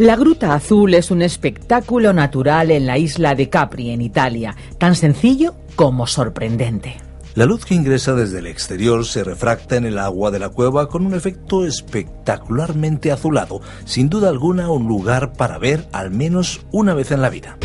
La Gruta Azul es un espectáculo natural en la isla de Capri, en Italia, tan sencillo como sorprendente. La luz que ingresa desde el exterior se refracta en el agua de la cueva con un efecto espectacularmente azulado, sin duda alguna un lugar para ver al menos una vez en la vida.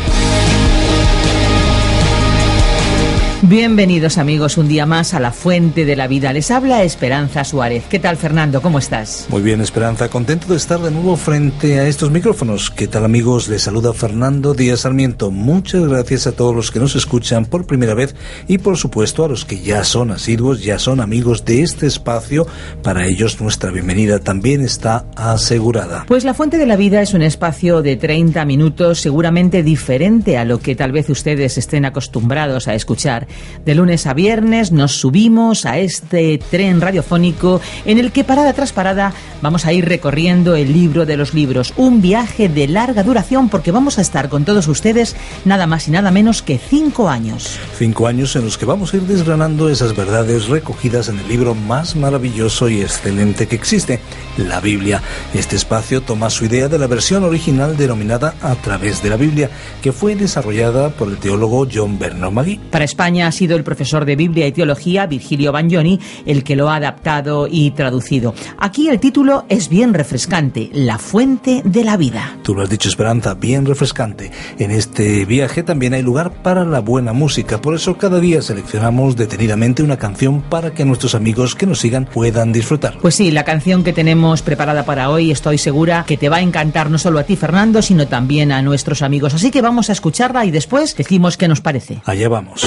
Bienvenidos amigos un día más a la Fuente de la Vida. Les habla Esperanza Suárez. ¿Qué tal Fernando? ¿Cómo estás? Muy bien Esperanza, contento de estar de nuevo frente a estos micrófonos. ¿Qué tal amigos? Les saluda Fernando Díaz Sarmiento. Muchas gracias a todos los que nos escuchan por primera vez y por supuesto a los que ya son asiduos, ya son amigos de este espacio. Para ellos nuestra bienvenida también está asegurada. Pues la Fuente de la Vida es un espacio de 30 minutos seguramente diferente a lo que tal vez ustedes estén acostumbrados a escuchar de lunes a viernes nos subimos a este tren radiofónico en el que parada tras parada vamos a ir recorriendo el libro de los libros. Un viaje de larga duración porque vamos a estar con todos ustedes nada más y nada menos que cinco años. Cinco años en los que vamos a ir desgranando esas verdades recogidas en el libro más maravilloso y excelente que existe, la Biblia. Este espacio toma su idea de la versión original denominada A través de la Biblia, que fue desarrollada por el teólogo John Bernard Magui. Para España ha sido el profesor de Biblia y Teología, Virgilio Bagnoni, el que lo ha adaptado y traducido. Aquí el título es bien refrescante, La fuente de la vida. Tú lo has dicho, Esperanza, bien refrescante. En este viaje también hay lugar para la buena música, por eso cada día seleccionamos detenidamente una canción para que nuestros amigos que nos sigan puedan disfrutar. Pues sí, la canción que tenemos preparada para hoy estoy segura que te va a encantar no solo a ti, Fernando, sino también a nuestros amigos. Así que vamos a escucharla y después decimos qué nos parece. Allá vamos.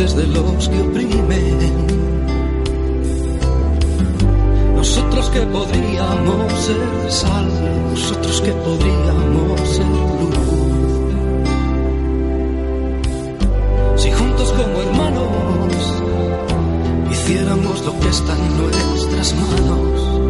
voces de los que oprimen. Nosotros que podríamos ser sal, nosotros que podríamos ser luz. Si juntos como hermanos hiciéramos lo que está en nuestras manos.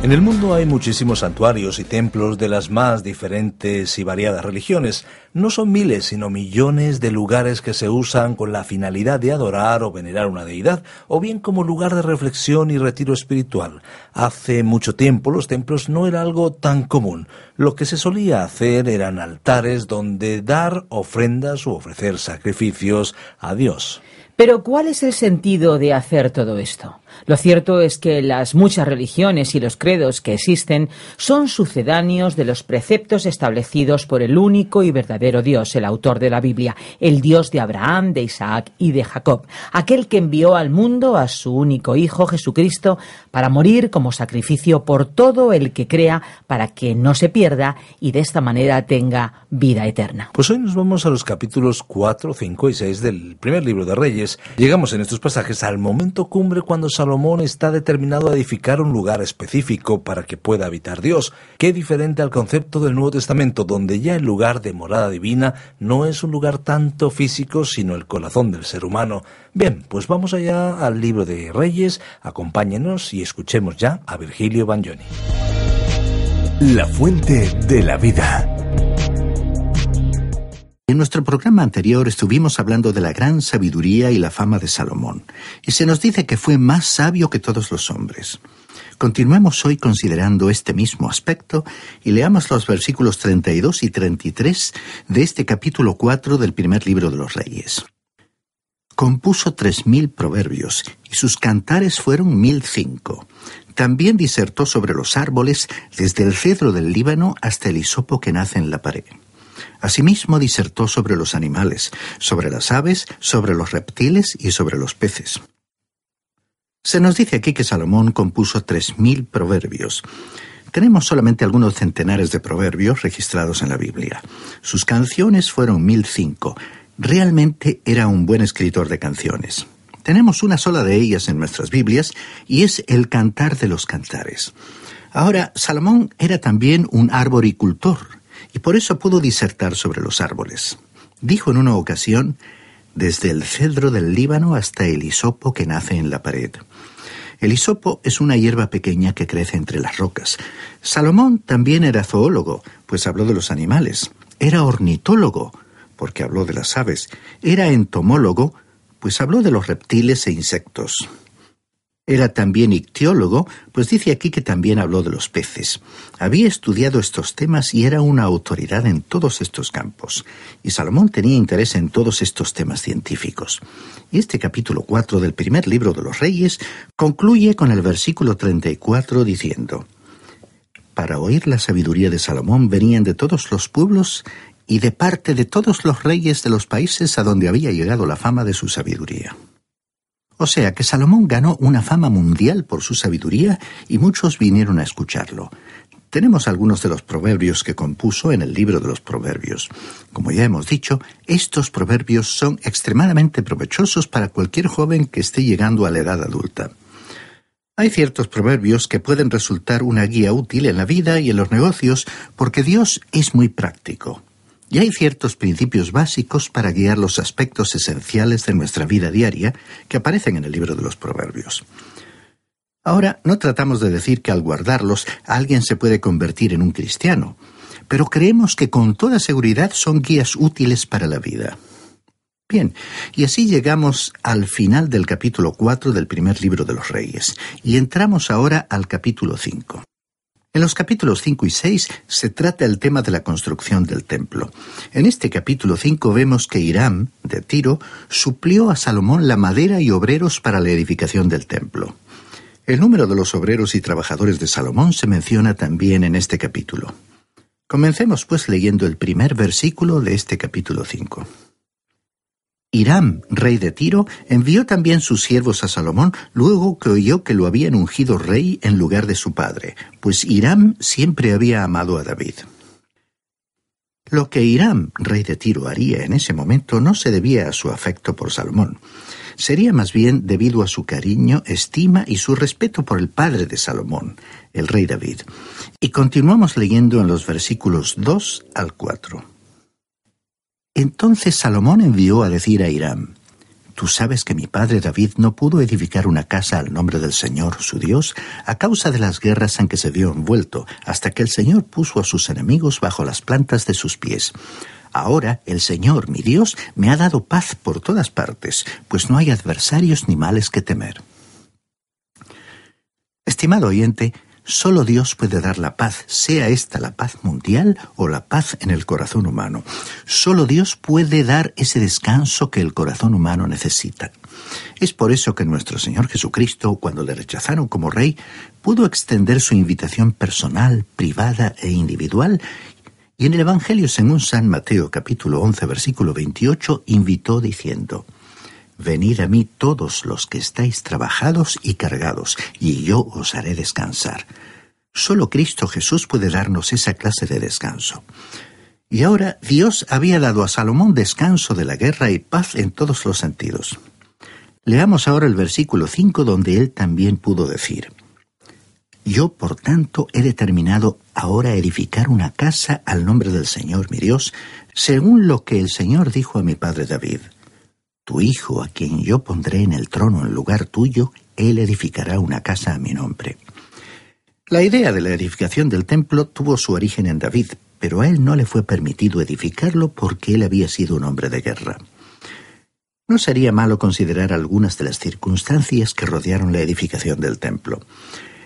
En el mundo hay muchísimos santuarios y templos de las más diferentes y variadas religiones. No son miles, sino millones de lugares que se usan con la finalidad de adorar o venerar una deidad, o bien como lugar de reflexión y retiro espiritual. Hace mucho tiempo los templos no era algo tan común. Lo que se solía hacer eran altares donde dar ofrendas u ofrecer sacrificios a Dios. Pero ¿cuál es el sentido de hacer todo esto? Lo cierto es que las muchas religiones y los credos que existen son sucedáneos de los preceptos establecidos por el único y verdadero Dios, el autor de la Biblia, el Dios de Abraham, de Isaac y de Jacob, aquel que envió al mundo a su único Hijo Jesucristo para morir como sacrificio por todo el que crea para que no se pierda y de esta manera tenga vida eterna. Pues hoy nos vamos a los capítulos 4, 5 y 6 del primer libro de Reyes. Llegamos en estos pasajes al momento cumbre cuando está determinado a edificar un lugar específico para que pueda habitar Dios. Qué diferente al concepto del Nuevo Testamento, donde ya el lugar de morada divina no es un lugar tanto físico, sino el corazón del ser humano. Bien, pues vamos allá al libro de Reyes, acompáñenos y escuchemos ya a Virgilio Bagnoni. La fuente de la vida. En nuestro programa anterior estuvimos hablando de la gran sabiduría y la fama de Salomón, y se nos dice que fue más sabio que todos los hombres. Continuemos hoy considerando este mismo aspecto y leamos los versículos 32 y 33 de este capítulo 4 del primer libro de los Reyes. Compuso tres mil proverbios y sus cantares fueron mil cinco. También disertó sobre los árboles desde el cedro del Líbano hasta el hisopo que nace en la pared. Asimismo disertó sobre los animales, sobre las aves, sobre los reptiles y sobre los peces. Se nos dice aquí que Salomón compuso tres mil proverbios. Tenemos solamente algunos centenares de proverbios registrados en la Biblia. Sus canciones fueron mil cinco. Realmente era un buen escritor de canciones. Tenemos una sola de ellas en nuestras Biblias y es el Cantar de los Cantares. Ahora, Salomón era también un arboricultor, y por eso pudo disertar sobre los árboles. Dijo en una ocasión, desde el cedro del Líbano hasta el hisopo que nace en la pared. El hisopo es una hierba pequeña que crece entre las rocas. Salomón también era zoólogo, pues habló de los animales. Era ornitólogo, porque habló de las aves. Era entomólogo, pues habló de los reptiles e insectos. Era también ictiólogo, pues dice aquí que también habló de los peces. Había estudiado estos temas y era una autoridad en todos estos campos. Y Salomón tenía interés en todos estos temas científicos. Y este capítulo 4 del primer libro de los Reyes concluye con el versículo 34 diciendo, Para oír la sabiduría de Salomón venían de todos los pueblos y de parte de todos los reyes de los países a donde había llegado la fama de su sabiduría. O sea que Salomón ganó una fama mundial por su sabiduría y muchos vinieron a escucharlo. Tenemos algunos de los proverbios que compuso en el libro de los proverbios. Como ya hemos dicho, estos proverbios son extremadamente provechosos para cualquier joven que esté llegando a la edad adulta. Hay ciertos proverbios que pueden resultar una guía útil en la vida y en los negocios porque Dios es muy práctico. Y hay ciertos principios básicos para guiar los aspectos esenciales de nuestra vida diaria que aparecen en el libro de los Proverbios. Ahora, no tratamos de decir que al guardarlos alguien se puede convertir en un cristiano, pero creemos que con toda seguridad son guías útiles para la vida. Bien, y así llegamos al final del capítulo 4 del primer libro de los Reyes, y entramos ahora al capítulo 5. En los capítulos 5 y 6 se trata el tema de la construcción del templo. En este capítulo 5 vemos que Hiram, de Tiro, suplió a Salomón la madera y obreros para la edificación del templo. El número de los obreros y trabajadores de Salomón se menciona también en este capítulo. Comencemos pues leyendo el primer versículo de este capítulo 5. Hiram, rey de Tiro, envió también sus siervos a Salomón luego que oyó que lo habían ungido rey en lugar de su padre, pues Hiram siempre había amado a David. Lo que Hiram, rey de Tiro, haría en ese momento no se debía a su afecto por Salomón. Sería más bien debido a su cariño, estima y su respeto por el padre de Salomón, el rey David. Y continuamos leyendo en los versículos 2 al 4. Entonces Salomón envió a decir a Hiram, Tú sabes que mi padre David no pudo edificar una casa al nombre del Señor, su Dios, a causa de las guerras en que se vio envuelto, hasta que el Señor puso a sus enemigos bajo las plantas de sus pies. Ahora el Señor, mi Dios, me ha dado paz por todas partes, pues no hay adversarios ni males que temer. Estimado oyente, Solo Dios puede dar la paz, sea esta la paz mundial o la paz en el corazón humano. Solo Dios puede dar ese descanso que el corazón humano necesita. Es por eso que nuestro Señor Jesucristo, cuando le rechazaron como rey, pudo extender su invitación personal, privada e individual y en el Evangelio según San Mateo capítulo 11 versículo 28 invitó diciendo, Venid a mí todos los que estáis trabajados y cargados, y yo os haré descansar. Solo Cristo Jesús puede darnos esa clase de descanso. Y ahora Dios había dado a Salomón descanso de la guerra y paz en todos los sentidos. Leamos ahora el versículo 5 donde él también pudo decir, Yo por tanto he determinado ahora edificar una casa al nombre del Señor mi Dios, según lo que el Señor dijo a mi padre David. Tu hijo, a quien yo pondré en el trono en lugar tuyo, él edificará una casa a mi nombre. La idea de la edificación del templo tuvo su origen en David, pero a él no le fue permitido edificarlo porque él había sido un hombre de guerra. No sería malo considerar algunas de las circunstancias que rodearon la edificación del templo.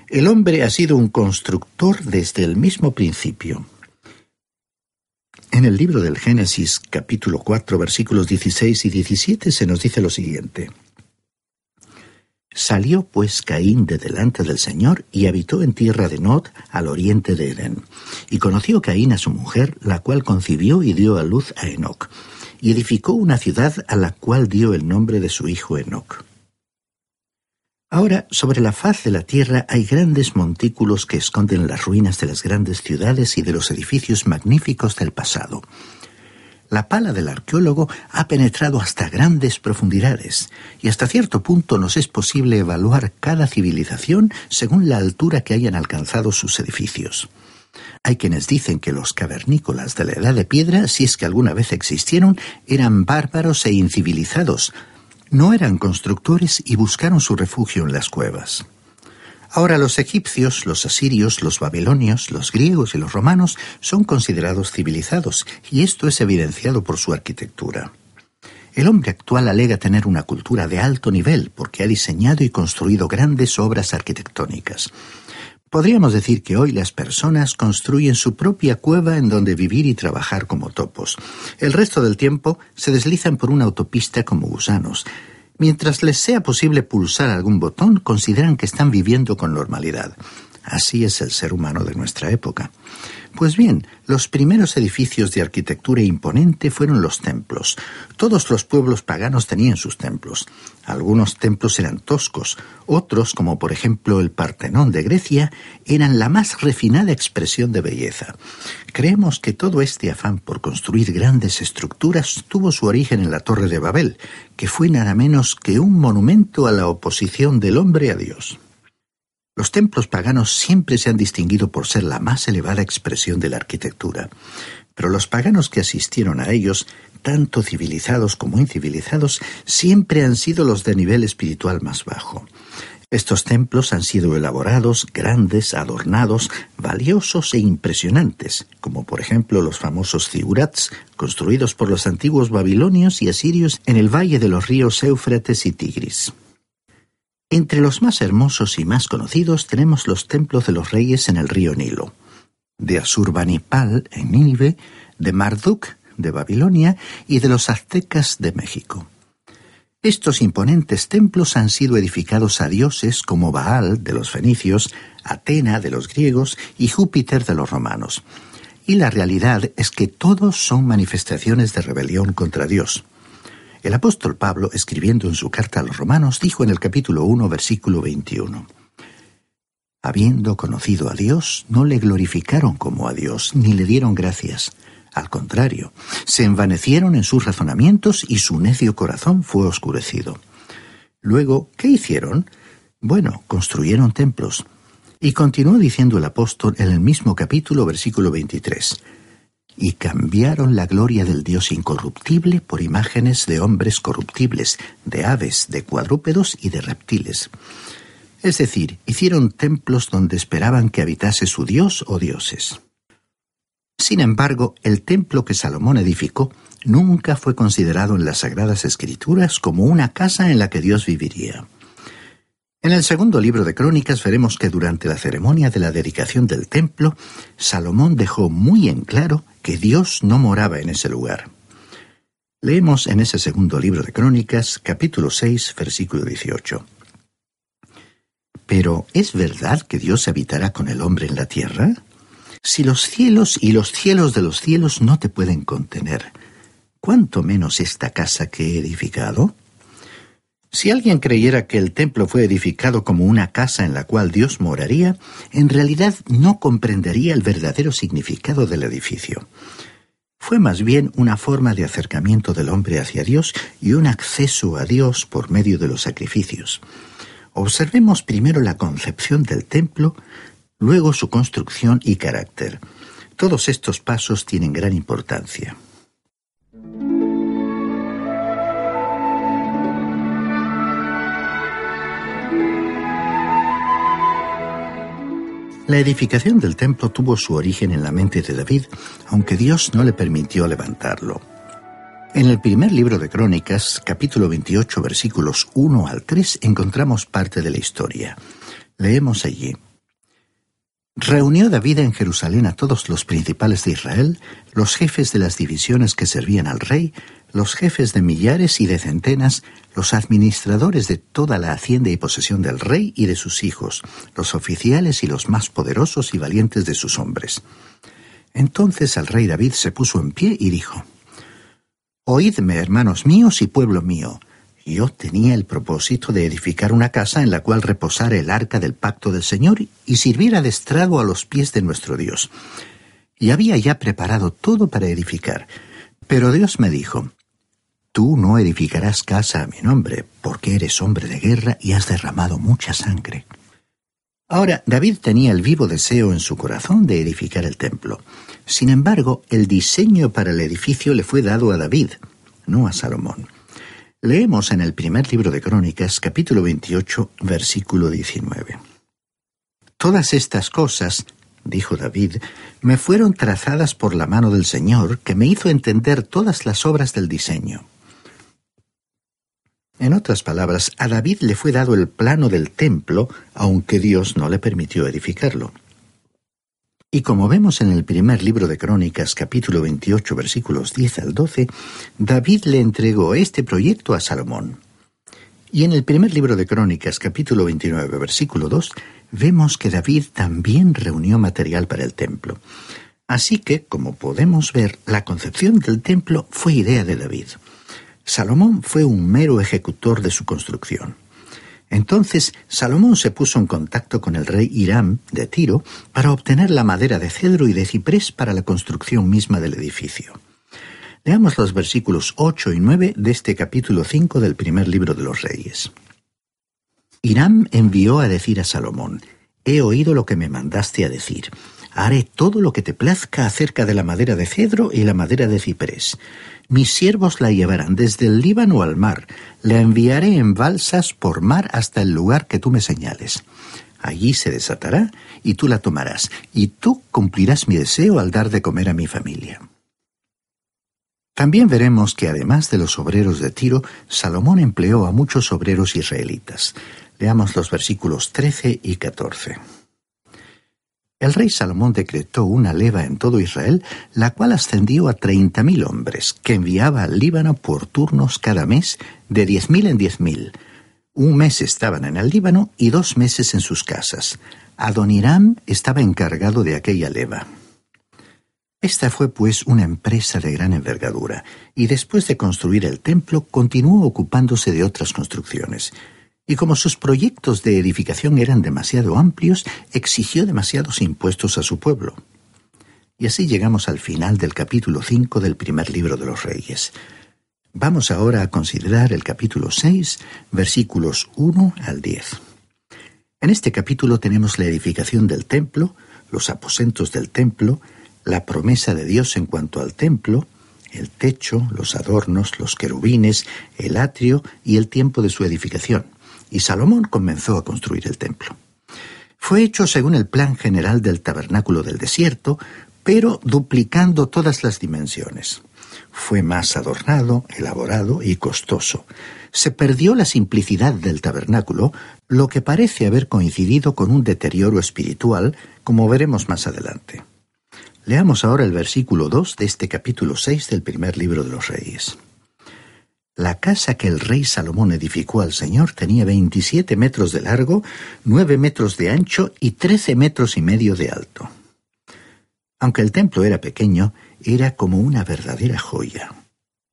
El hombre ha sido un constructor desde el mismo principio. En el libro del Génesis capítulo 4 versículos 16 y 17 se nos dice lo siguiente. Salió pues Caín de delante del Señor y habitó en tierra de Nod, al oriente de Edén. Y conoció Caín a su mujer, la cual concibió y dio a luz a Enoc, y edificó una ciudad a la cual dio el nombre de su hijo Enoc. Ahora, sobre la faz de la tierra hay grandes montículos que esconden las ruinas de las grandes ciudades y de los edificios magníficos del pasado. La pala del arqueólogo ha penetrado hasta grandes profundidades, y hasta cierto punto nos es posible evaluar cada civilización según la altura que hayan alcanzado sus edificios. Hay quienes dicen que los cavernícolas de la Edad de Piedra, si es que alguna vez existieron, eran bárbaros e incivilizados, no eran constructores y buscaron su refugio en las cuevas. Ahora los egipcios, los asirios, los babilonios, los griegos y los romanos son considerados civilizados, y esto es evidenciado por su arquitectura. El hombre actual alega tener una cultura de alto nivel porque ha diseñado y construido grandes obras arquitectónicas. Podríamos decir que hoy las personas construyen su propia cueva en donde vivir y trabajar como topos. El resto del tiempo se deslizan por una autopista como gusanos. Mientras les sea posible pulsar algún botón, consideran que están viviendo con normalidad. Así es el ser humano de nuestra época. Pues bien, los primeros edificios de arquitectura imponente fueron los templos. Todos los pueblos paganos tenían sus templos. Algunos templos eran toscos, otros, como por ejemplo el Partenón de Grecia, eran la más refinada expresión de belleza. Creemos que todo este afán por construir grandes estructuras tuvo su origen en la Torre de Babel, que fue nada menos que un monumento a la oposición del hombre a Dios. Los templos paganos siempre se han distinguido por ser la más elevada expresión de la arquitectura, pero los paganos que asistieron a ellos, tanto civilizados como incivilizados, siempre han sido los de nivel espiritual más bajo. Estos templos han sido elaborados, grandes, adornados, valiosos e impresionantes, como por ejemplo los famosos zigurats, construidos por los antiguos babilonios y asirios en el valle de los ríos Éufrates y Tigris. Entre los más hermosos y más conocidos tenemos los templos de los reyes en el río Nilo, de Asurbanipal en Nínive, de Marduk de Babilonia y de los aztecas de México. Estos imponentes templos han sido edificados a dioses como Baal de los fenicios, Atena de los griegos y Júpiter de los romanos. Y la realidad es que todos son manifestaciones de rebelión contra Dios. El apóstol Pablo, escribiendo en su carta a los romanos, dijo en el capítulo 1, versículo 21, Habiendo conocido a Dios, no le glorificaron como a Dios, ni le dieron gracias. Al contrario, se envanecieron en sus razonamientos y su necio corazón fue oscurecido. Luego, ¿qué hicieron? Bueno, construyeron templos. Y continuó diciendo el apóstol en el mismo capítulo, versículo 23, y cambiaron la gloria del Dios incorruptible por imágenes de hombres corruptibles, de aves, de cuadrúpedos y de reptiles. Es decir, hicieron templos donde esperaban que habitase su Dios o dioses. Sin embargo, el templo que Salomón edificó nunca fue considerado en las Sagradas Escrituras como una casa en la que Dios viviría. En el segundo libro de Crónicas veremos que durante la ceremonia de la dedicación del templo, Salomón dejó muy en claro que Dios no moraba en ese lugar. Leemos en ese segundo libro de Crónicas, capítulo 6, versículo 18. Pero ¿es verdad que Dios habitará con el hombre en la tierra? Si los cielos y los cielos de los cielos no te pueden contener, ¿cuánto menos esta casa que he edificado? Si alguien creyera que el templo fue edificado como una casa en la cual Dios moraría, en realidad no comprendería el verdadero significado del edificio. Fue más bien una forma de acercamiento del hombre hacia Dios y un acceso a Dios por medio de los sacrificios. Observemos primero la concepción del templo, luego su construcción y carácter. Todos estos pasos tienen gran importancia. La edificación del templo tuvo su origen en la mente de David, aunque Dios no le permitió levantarlo. En el primer libro de Crónicas, capítulo 28, versículos 1 al 3, encontramos parte de la historia. Leemos allí. Reunió David en Jerusalén a todos los principales de Israel, los jefes de las divisiones que servían al rey, los jefes de millares y de centenas, los administradores de toda la hacienda y posesión del rey y de sus hijos, los oficiales y los más poderosos y valientes de sus hombres. Entonces el rey David se puso en pie y dijo, Oídme, hermanos míos y pueblo mío, yo tenía el propósito de edificar una casa en la cual reposara el arca del pacto del Señor y sirviera de estrago a los pies de nuestro Dios. Y había ya preparado todo para edificar. Pero Dios me dijo, Tú no edificarás casa a mi nombre, porque eres hombre de guerra y has derramado mucha sangre. Ahora, David tenía el vivo deseo en su corazón de edificar el templo. Sin embargo, el diseño para el edificio le fue dado a David, no a Salomón. Leemos en el primer libro de Crónicas, capítulo 28, versículo 19. Todas estas cosas, dijo David, me fueron trazadas por la mano del Señor, que me hizo entender todas las obras del diseño. En otras palabras, a David le fue dado el plano del templo, aunque Dios no le permitió edificarlo. Y como vemos en el primer libro de Crónicas, capítulo 28, versículos 10 al 12, David le entregó este proyecto a Salomón. Y en el primer libro de Crónicas, capítulo 29, versículo 2, vemos que David también reunió material para el templo. Así que, como podemos ver, la concepción del templo fue idea de David. Salomón fue un mero ejecutor de su construcción. Entonces Salomón se puso en contacto con el rey Hiram de Tiro para obtener la madera de cedro y de ciprés para la construcción misma del edificio. Leamos los versículos 8 y 9 de este capítulo 5 del primer libro de los reyes. Hiram envió a decir a Salomón, He oído lo que me mandaste a decir. Haré todo lo que te plazca acerca de la madera de cedro y la madera de ciprés mis siervos la llevarán desde el Líbano al mar, la enviaré en balsas por mar hasta el lugar que tú me señales. Allí se desatará y tú la tomarás, y tú cumplirás mi deseo al dar de comer a mi familia. También veremos que además de los obreros de Tiro, Salomón empleó a muchos obreros israelitas. Leamos los versículos 13 y 14. El rey Salomón decretó una leva en todo Israel, la cual ascendió a treinta mil hombres, que enviaba al Líbano por turnos cada mes, de diez mil en diez mil. Un mes estaban en el Líbano y dos meses en sus casas. Adoniram estaba encargado de aquella leva. Esta fue pues una empresa de gran envergadura, y después de construir el templo continuó ocupándose de otras construcciones y como sus proyectos de edificación eran demasiado amplios, exigió demasiados impuestos a su pueblo. Y así llegamos al final del capítulo 5 del primer libro de los Reyes. Vamos ahora a considerar el capítulo 6, versículos 1 al 10. En este capítulo tenemos la edificación del templo, los aposentos del templo, la promesa de Dios en cuanto al templo, el techo, los adornos, los querubines, el atrio y el tiempo de su edificación. Y Salomón comenzó a construir el templo. Fue hecho según el plan general del tabernáculo del desierto, pero duplicando todas las dimensiones. Fue más adornado, elaborado y costoso. Se perdió la simplicidad del tabernáculo, lo que parece haber coincidido con un deterioro espiritual, como veremos más adelante. Leamos ahora el versículo 2 de este capítulo 6 del primer libro de los Reyes. La casa que el rey Salomón edificó al Señor tenía 27 metros de largo, 9 metros de ancho y 13 metros y medio de alto. Aunque el templo era pequeño, era como una verdadera joya.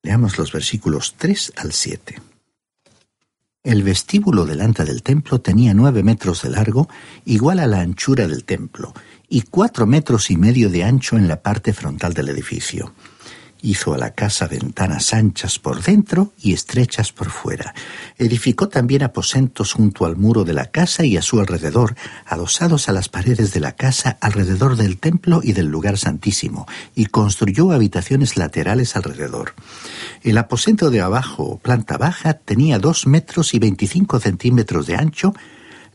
Leamos los versículos 3 al 7. El vestíbulo delante del templo tenía nueve metros de largo, igual a la anchura del templo, y cuatro metros y medio de ancho en la parte frontal del edificio. Hizo a la casa ventanas anchas por dentro y estrechas por fuera. Edificó también aposentos junto al muro de la casa y a su alrededor, adosados a las paredes de la casa alrededor del templo y del lugar santísimo, y construyó habitaciones laterales alrededor. El aposento de abajo, planta baja, tenía dos metros y veinticinco centímetros de ancho,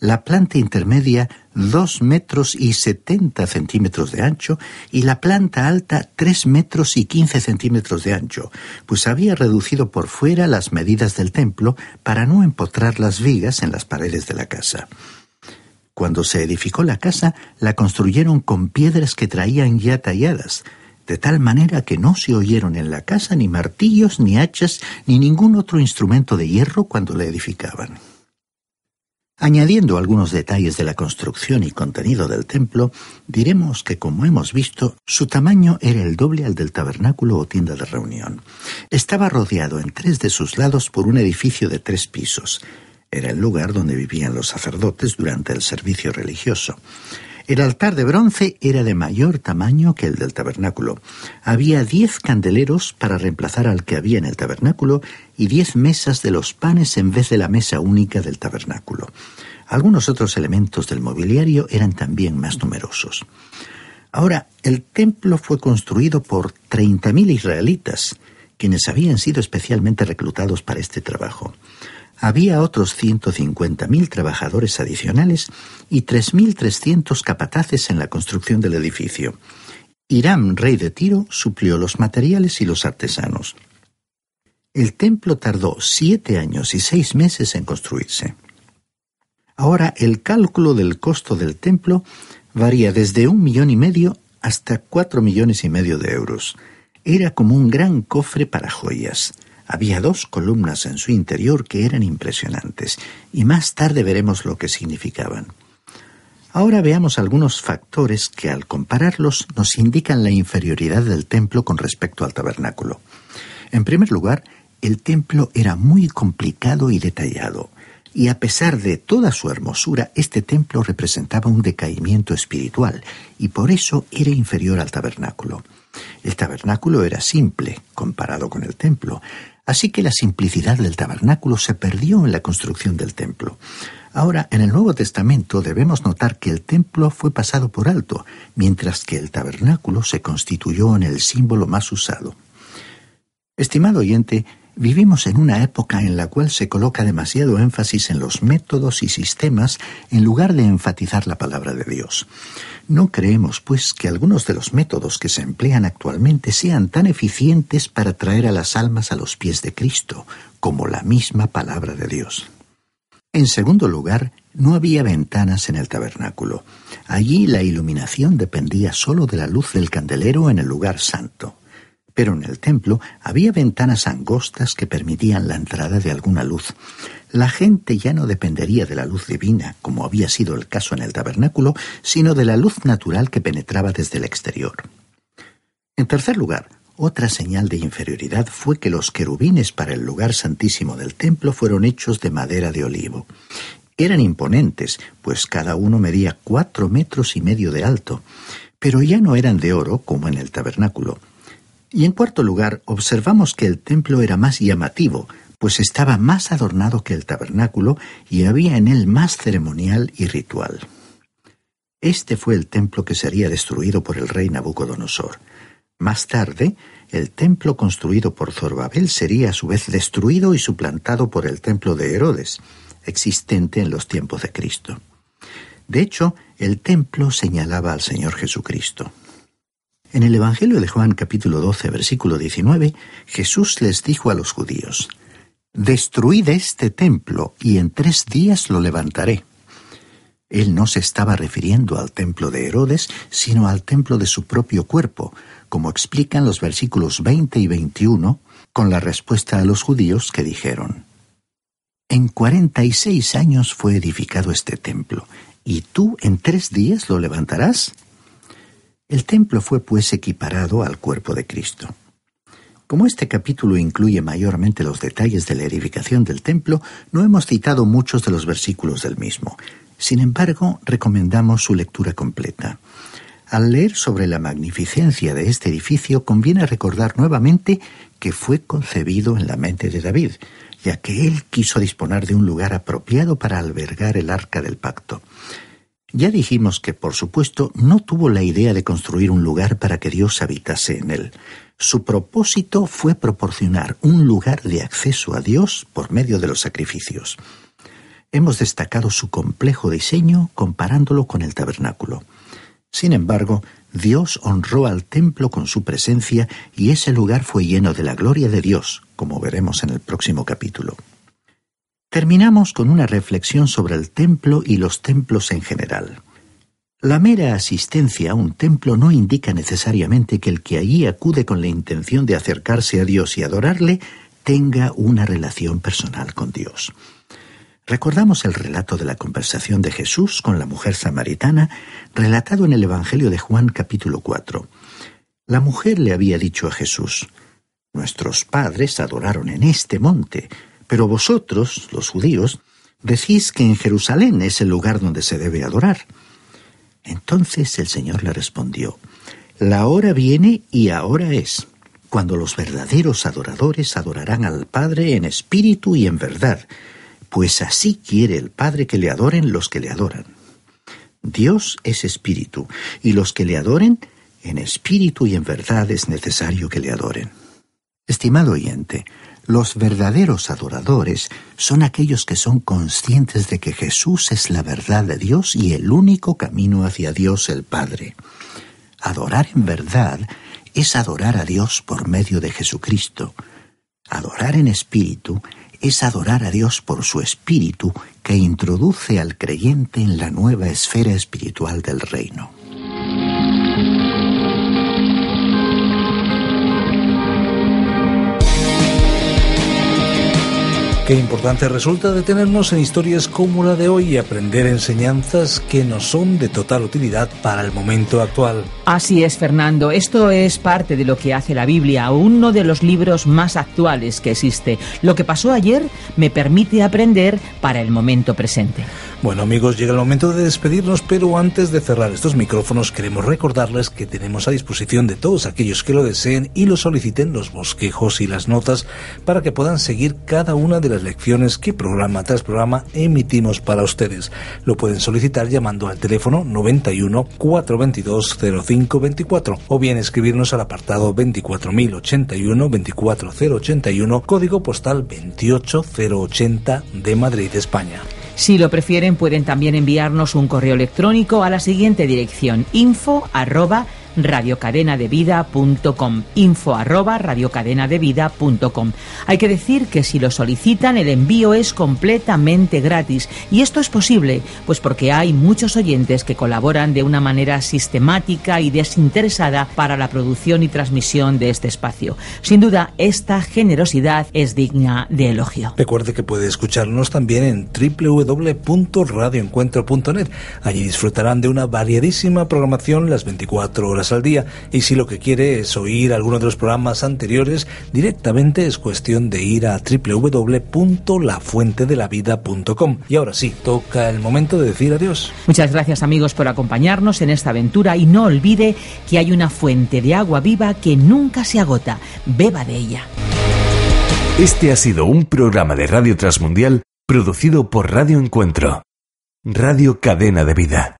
la planta intermedia dos metros y setenta centímetros de ancho y la planta alta tres metros y quince centímetros de ancho, pues había reducido por fuera las medidas del templo para no empotrar las vigas en las paredes de la casa. Cuando se edificó la casa, la construyeron con piedras que traían ya talladas, de tal manera que no se oyeron en la casa ni martillos, ni hachas, ni ningún otro instrumento de hierro cuando la edificaban. Añadiendo algunos detalles de la construcción y contenido del templo, diremos que, como hemos visto, su tamaño era el doble al del tabernáculo o tienda de reunión. Estaba rodeado en tres de sus lados por un edificio de tres pisos. Era el lugar donde vivían los sacerdotes durante el servicio religioso. El altar de bronce era de mayor tamaño que el del tabernáculo. Había diez candeleros para reemplazar al que había en el tabernáculo y diez mesas de los panes en vez de la mesa única del tabernáculo. Algunos otros elementos del mobiliario eran también más numerosos. Ahora, el templo fue construido por treinta mil israelitas, quienes habían sido especialmente reclutados para este trabajo había otros 150.000 trabajadores adicionales y 3.300 capataces en la construcción del edificio. Hiram, rey de Tiro, suplió los materiales y los artesanos. El templo tardó siete años y seis meses en construirse. Ahora el cálculo del costo del templo varía desde un millón y medio hasta cuatro millones y medio de euros. Era como un gran cofre para joyas. Había dos columnas en su interior que eran impresionantes, y más tarde veremos lo que significaban. Ahora veamos algunos factores que al compararlos nos indican la inferioridad del templo con respecto al tabernáculo. En primer lugar, el templo era muy complicado y detallado, y a pesar de toda su hermosura, este templo representaba un decaimiento espiritual, y por eso era inferior al tabernáculo. El tabernáculo era simple comparado con el templo, Así que la simplicidad del tabernáculo se perdió en la construcción del templo. Ahora, en el Nuevo Testamento debemos notar que el templo fue pasado por alto, mientras que el tabernáculo se constituyó en el símbolo más usado. Estimado oyente, Vivimos en una época en la cual se coloca demasiado énfasis en los métodos y sistemas en lugar de enfatizar la palabra de Dios. No creemos, pues, que algunos de los métodos que se emplean actualmente sean tan eficientes para traer a las almas a los pies de Cristo como la misma palabra de Dios. En segundo lugar, no había ventanas en el tabernáculo. Allí la iluminación dependía sólo de la luz del candelero en el lugar santo pero en el templo había ventanas angostas que permitían la entrada de alguna luz. La gente ya no dependería de la luz divina, como había sido el caso en el tabernáculo, sino de la luz natural que penetraba desde el exterior. En tercer lugar, otra señal de inferioridad fue que los querubines para el lugar santísimo del templo fueron hechos de madera de olivo. Eran imponentes, pues cada uno medía cuatro metros y medio de alto, pero ya no eran de oro como en el tabernáculo. Y en cuarto lugar, observamos que el templo era más llamativo, pues estaba más adornado que el tabernáculo y había en él más ceremonial y ritual. Este fue el templo que sería destruido por el rey Nabucodonosor. Más tarde, el templo construido por Zorbabel sería a su vez destruido y suplantado por el templo de Herodes, existente en los tiempos de Cristo. De hecho, el templo señalaba al Señor Jesucristo. En el Evangelio de Juan capítulo 12, versículo 19, Jesús les dijo a los judíos, Destruid este templo y en tres días lo levantaré. Él no se estaba refiriendo al templo de Herodes, sino al templo de su propio cuerpo, como explican los versículos 20 y 21, con la respuesta a los judíos que dijeron, En cuarenta y seis años fue edificado este templo, ¿y tú en tres días lo levantarás? El templo fue pues equiparado al cuerpo de Cristo. Como este capítulo incluye mayormente los detalles de la edificación del templo, no hemos citado muchos de los versículos del mismo. Sin embargo, recomendamos su lectura completa. Al leer sobre la magnificencia de este edificio, conviene recordar nuevamente que fue concebido en la mente de David, ya que él quiso disponer de un lugar apropiado para albergar el arca del pacto. Ya dijimos que, por supuesto, no tuvo la idea de construir un lugar para que Dios habitase en él. Su propósito fue proporcionar un lugar de acceso a Dios por medio de los sacrificios. Hemos destacado su complejo diseño comparándolo con el tabernáculo. Sin embargo, Dios honró al templo con su presencia y ese lugar fue lleno de la gloria de Dios, como veremos en el próximo capítulo. Terminamos con una reflexión sobre el templo y los templos en general. La mera asistencia a un templo no indica necesariamente que el que allí acude con la intención de acercarse a Dios y adorarle tenga una relación personal con Dios. Recordamos el relato de la conversación de Jesús con la mujer samaritana, relatado en el Evangelio de Juan capítulo 4. La mujer le había dicho a Jesús, Nuestros padres adoraron en este monte, pero vosotros, los judíos, decís que en Jerusalén es el lugar donde se debe adorar. Entonces el Señor le respondió, La hora viene y ahora es, cuando los verdaderos adoradores adorarán al Padre en espíritu y en verdad, pues así quiere el Padre que le adoren los que le adoran. Dios es espíritu, y los que le adoren, en espíritu y en verdad es necesario que le adoren. Estimado oyente, los verdaderos adoradores son aquellos que son conscientes de que Jesús es la verdad de Dios y el único camino hacia Dios el Padre. Adorar en verdad es adorar a Dios por medio de Jesucristo. Adorar en espíritu es adorar a Dios por su espíritu que introduce al creyente en la nueva esfera espiritual del reino. Qué importante resulta detenernos en historias como la de hoy y aprender enseñanzas que nos son de total utilidad para el momento actual. Así es, Fernando. Esto es parte de lo que hace la Biblia, uno de los libros más actuales que existe. Lo que pasó ayer me permite aprender para el momento presente. Bueno amigos, llega el momento de despedirnos, pero antes de cerrar estos micrófonos queremos recordarles que tenemos a disposición de todos aquellos que lo deseen y lo soliciten los bosquejos y las notas para que puedan seguir cada una de las lecciones que programa tras programa emitimos para ustedes. Lo pueden solicitar llamando al teléfono 91 422 0524 o bien escribirnos al apartado 24081 24081 código postal 28080 de Madrid, España. Si lo prefieren, pueden también enviarnos un correo electrónico a la siguiente dirección info radiocadenadevida.com info arroba radiocadenadevida.com Hay que decir que si lo solicitan el envío es completamente gratis y esto es posible pues porque hay muchos oyentes que colaboran de una manera sistemática y desinteresada para la producción y transmisión de este espacio. Sin duda, esta generosidad es digna de elogio. Recuerde que puede escucharnos también en www.radioencuentro.net. Allí disfrutarán de una variadísima programación las 24 horas al día y si lo que quiere es oír alguno de los programas anteriores, directamente es cuestión de ir a www.lafuentedelavida.com. Y ahora sí, toca el momento de decir adiós. Muchas gracias amigos por acompañarnos en esta aventura y no olvide que hay una fuente de agua viva que nunca se agota. Beba de ella. Este ha sido un programa de Radio Transmundial producido por Radio Encuentro, Radio Cadena de Vida.